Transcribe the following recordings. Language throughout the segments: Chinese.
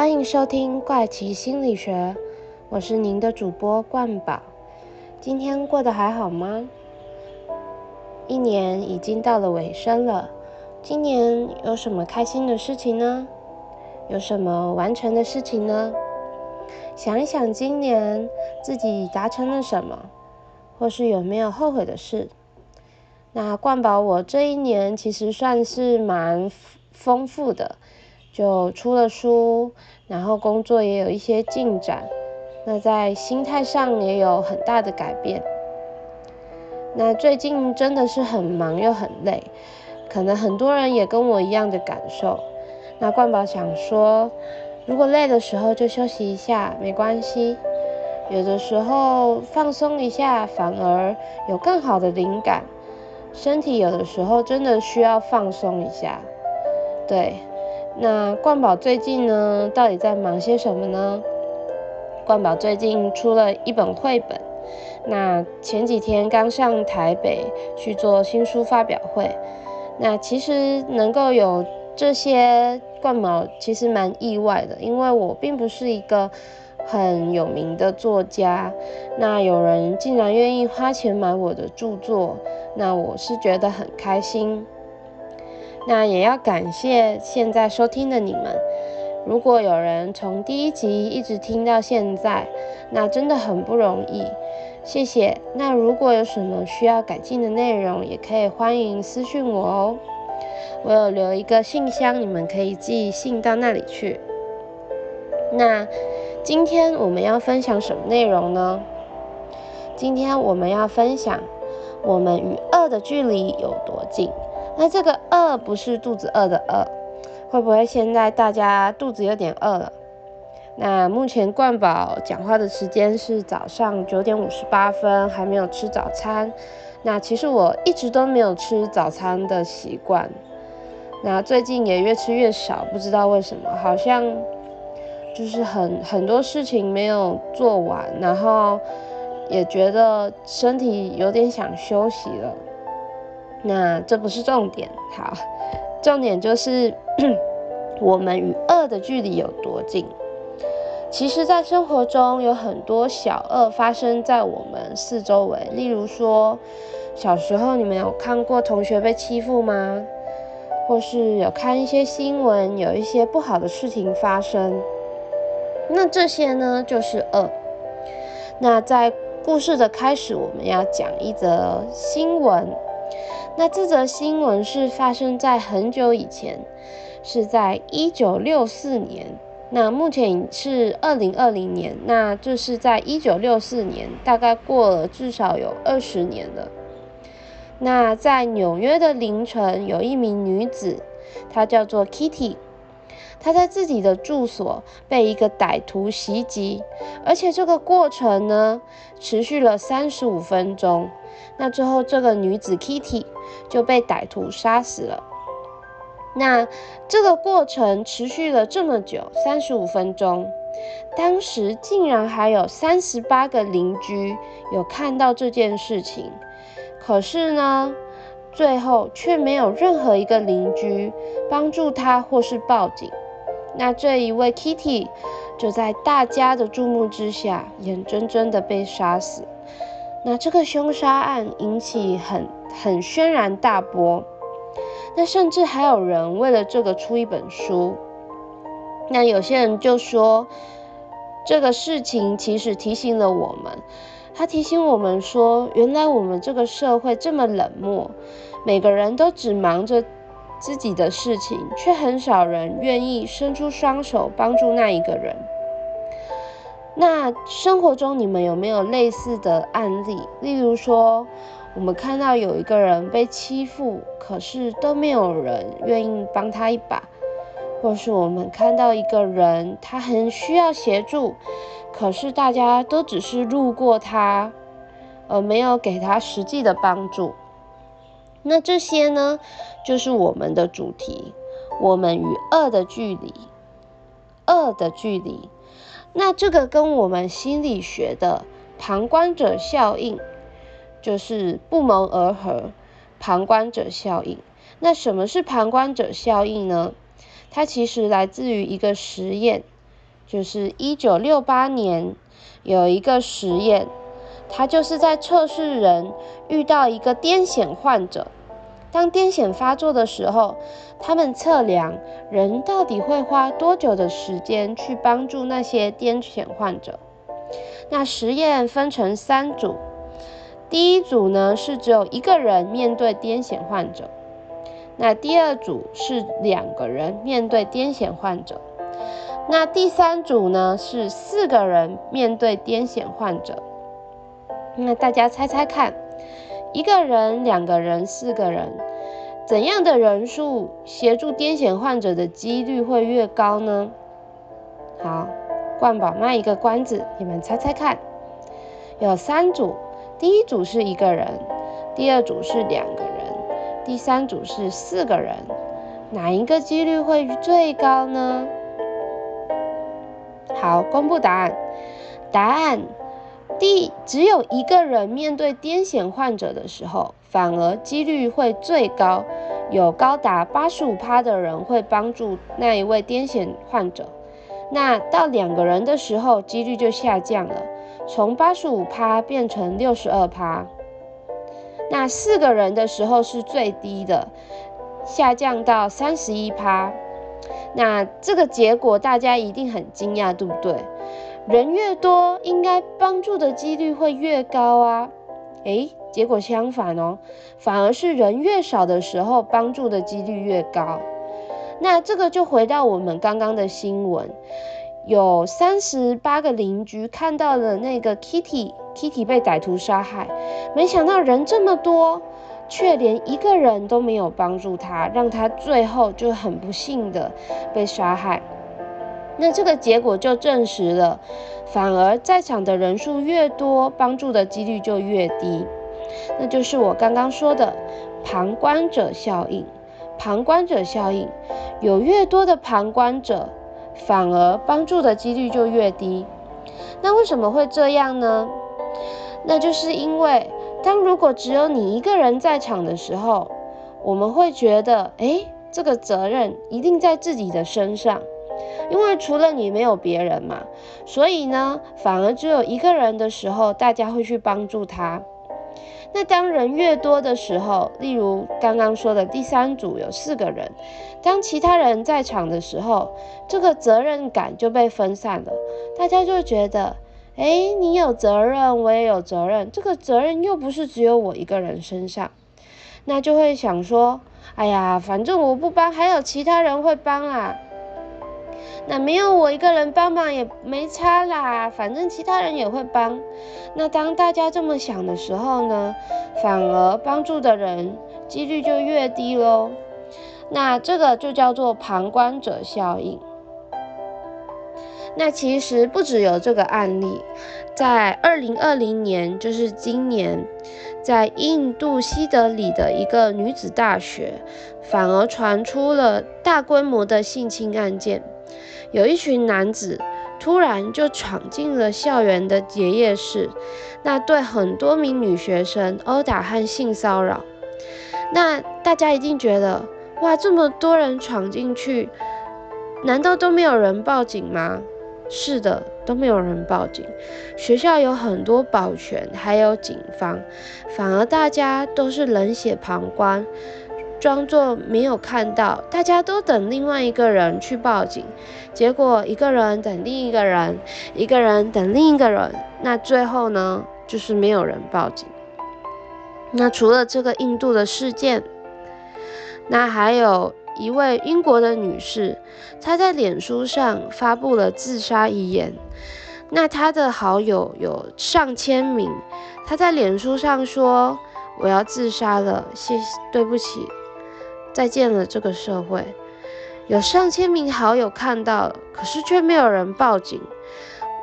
欢迎收听怪奇心理学，我是您的主播冠宝。今天过得还好吗？一年已经到了尾声了，今年有什么开心的事情呢？有什么完成的事情呢？想一想今年自己达成了什么，或是有没有后悔的事？那冠宝，我这一年其实算是蛮丰富的。就出了书，然后工作也有一些进展，那在心态上也有很大的改变。那最近真的是很忙又很累，可能很多人也跟我一样的感受。那冠宝想说，如果累的时候就休息一下，没关系。有的时候放松一下，反而有更好的灵感。身体有的时候真的需要放松一下，对。那冠宝最近呢，到底在忙些什么呢？冠宝最近出了一本绘本，那前几天刚上台北去做新书发表会，那其实能够有这些冠宝其实蛮意外的，因为我并不是一个很有名的作家，那有人竟然愿意花钱买我的著作，那我是觉得很开心。那也要感谢现在收听的你们。如果有人从第一集一直听到现在，那真的很不容易，谢谢。那如果有什么需要改进的内容，也可以欢迎私讯我哦。我有留一个信箱，你们可以寄信到那里去。那今天我们要分享什么内容呢？今天我们要分享我们与恶的距离有多近。那这个饿不是肚子饿的饿，会不会现在大家肚子有点饿了？那目前冠宝讲话的时间是早上九点五十八分，还没有吃早餐。那其实我一直都没有吃早餐的习惯，那最近也越吃越少，不知道为什么，好像就是很很多事情没有做完，然后也觉得身体有点想休息了。那这不是重点，好，重点就是 我们与恶的距离有多近。其实，在生活中有很多小恶发生在我们四周围。例如说，小时候你们有看过同学被欺负吗？或是有看一些新闻，有一些不好的事情发生。那这些呢，就是恶。那在故事的开始，我们要讲一则新闻。那这则新闻是发生在很久以前，是在一九六四年。那目前是二零二零年，那这是在一九六四年，大概过了至少有二十年了。那在纽约的凌晨，有一名女子，她叫做 Kitty，她在自己的住所被一个歹徒袭击，而且这个过程呢，持续了三十五分钟。那之后，这个女子 Kitty 就被歹徒杀死了。那这个过程持续了这么久，三十五分钟，当时竟然还有三十八个邻居有看到这件事情。可是呢，最后却没有任何一个邻居帮助他或是报警。那这一位 Kitty 就在大家的注目之下，眼睁睁的被杀死。那这个凶杀案引起很很轩然大波，那甚至还有人为了这个出一本书。那有些人就说，这个事情其实提醒了我们，他提醒我们说，原来我们这个社会这么冷漠，每个人都只忙着自己的事情，却很少人愿意伸出双手帮助那一个人。那生活中你们有没有类似的案例？例如说，我们看到有一个人被欺负，可是都没有人愿意帮他一把；或是我们看到一个人，他很需要协助，可是大家都只是路过他，而没有给他实际的帮助。那这些呢，就是我们的主题：我们与恶的距离，恶的距离。那这个跟我们心理学的旁观者效应就是不谋而合。旁观者效应，那什么是旁观者效应呢？它其实来自于一个实验，就是一九六八年有一个实验，它就是在测试人遇到一个癫痫患者，当癫痫发作的时候，他们测量人到底会花多久的时间去帮助那些癫痫患者。那实验分成三组，第一组呢是只有一个人面对癫痫患者，那第二组是两个人面对癫痫患者，那第三组呢是四个人面对癫痫患者。那大家猜猜看，一个人、两个人、四个人，怎样的人数协助癫痫患者的几率会越高呢？好。冠宝卖一个关子，你们猜猜看，有三组，第一组是一个人，第二组是两个人，第三组是四个人，哪一个几率会最高呢？好，公布答案。答案，第只有一个人面对癫痫患者的时候，反而几率会最高，有高达八十五趴的人会帮助那一位癫痫患者。那到两个人的时候，几率就下降了，从八十五趴变成六十二趴。那四个人的时候是最低的，下降到三十一趴。那这个结果大家一定很惊讶，对不对？人越多，应该帮助的几率会越高啊。诶，结果相反哦，反而是人越少的时候，帮助的几率越高。那这个就回到我们刚刚的新闻，有三十八个邻居看到了那个 Kitty，Kitty 被歹徒杀害，没想到人这么多，却连一个人都没有帮助他，让他最后就很不幸的被杀害。那这个结果就证实了，反而在场的人数越多，帮助的几率就越低，那就是我刚刚说的旁观者效应。旁观者效应，有越多的旁观者，反而帮助的几率就越低。那为什么会这样呢？那就是因为，当如果只有你一个人在场的时候，我们会觉得，哎，这个责任一定在自己的身上，因为除了你没有别人嘛。所以呢，反而只有一个人的时候，大家会去帮助他。那当人越多的时候，例如刚刚说的第三组有四个人，当其他人在场的时候，这个责任感就被分散了，大家就觉得，哎，你有责任，我也有责任，这个责任又不是只有我一个人身上，那就会想说，哎呀，反正我不帮，还有其他人会帮啊。那没有我一个人帮忙也没差啦，反正其他人也会帮。那当大家这么想的时候呢，反而帮助的人几率就越低喽。那这个就叫做旁观者效应。那其实不只有这个案例，在二零二零年，就是今年，在印度西德里的一个女子大学，反而传出了大规模的性侵案件。有一群男子突然就闯进了校园的结业室，那对很多名女学生殴打和性骚扰。那大家一定觉得，哇，这么多人闯进去，难道都没有人报警吗？是的，都没有人报警。学校有很多保全，还有警方，反而大家都是冷血旁观。装作没有看到，大家都等另外一个人去报警，结果一个人等另一个人，一个人等另一个人，那最后呢，就是没有人报警。那除了这个印度的事件，那还有一位英国的女士，她在脸书上发布了自杀遗言，那她的好友有上千名，她在脸书上说：“我要自杀了，谢谢，对不起。”再见了，这个社会有上千名好友看到，可是却没有人报警，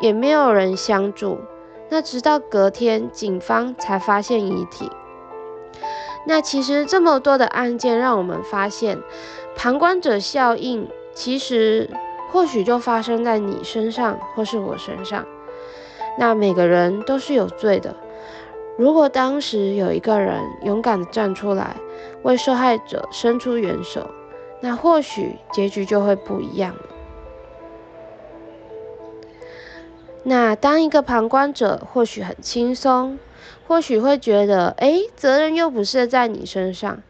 也没有人相助。那直到隔天，警方才发现遗体。那其实这么多的案件，让我们发现旁观者效应，其实或许就发生在你身上，或是我身上。那每个人都是有罪的。如果当时有一个人勇敢的站出来，为受害者伸出援手，那或许结局就会不一样了。那当一个旁观者，或许很轻松，或许会觉得，哎，责任又不是在你身上。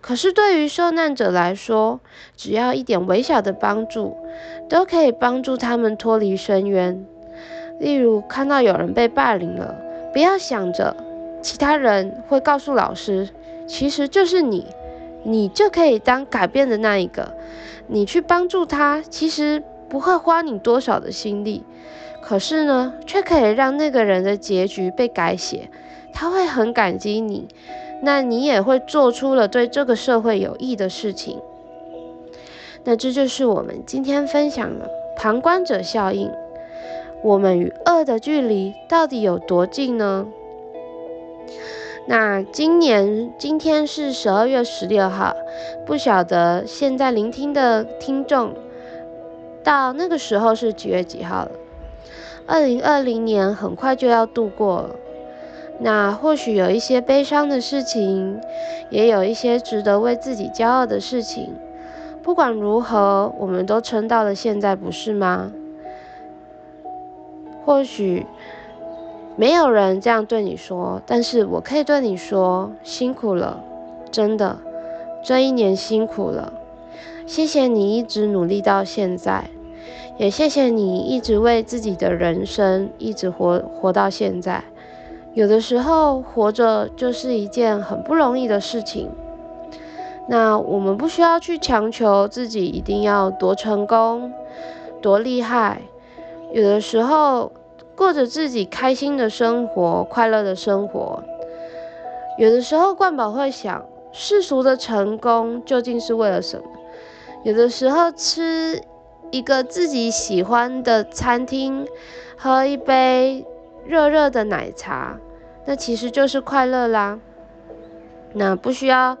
可是对于受难者来说，只要一点微小的帮助，都可以帮助他们脱离深渊。例如，看到有人被霸凌了，不要想着其他人会告诉老师，其实就是你，你就可以当改变的那一个。你去帮助他，其实不会花你多少的心力。可是呢，却可以让那个人的结局被改写，他会很感激你，那你也会做出了对这个社会有益的事情。那这就是我们今天分享的旁观者效应。我们与恶的距离到底有多近呢？那今年今天是十二月十六号，不晓得现在聆听的听众到那个时候是几月几号了？二零二零年很快就要度过了，那或许有一些悲伤的事情，也有一些值得为自己骄傲的事情。不管如何，我们都撑到了现在，不是吗？或许没有人这样对你说，但是我可以对你说，辛苦了，真的，这一年辛苦了，谢谢你一直努力到现在。也谢谢你一直为自己的人生一直活活到现在。有的时候活着就是一件很不容易的事情。那我们不需要去强求自己一定要多成功、多厉害。有的时候过着自己开心的生活、快乐的生活。有的时候冠宝会想，世俗的成功究竟是为了什么？有的时候吃。一个自己喜欢的餐厅，喝一杯热热的奶茶，那其实就是快乐啦。那不需要，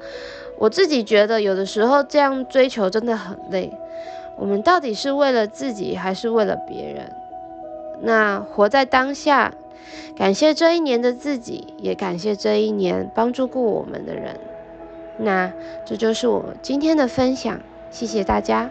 我自己觉得有的时候这样追求真的很累。我们到底是为了自己，还是为了别人？那活在当下，感谢这一年的自己，也感谢这一年帮助过我们的人。那这就是我今天的分享，谢谢大家。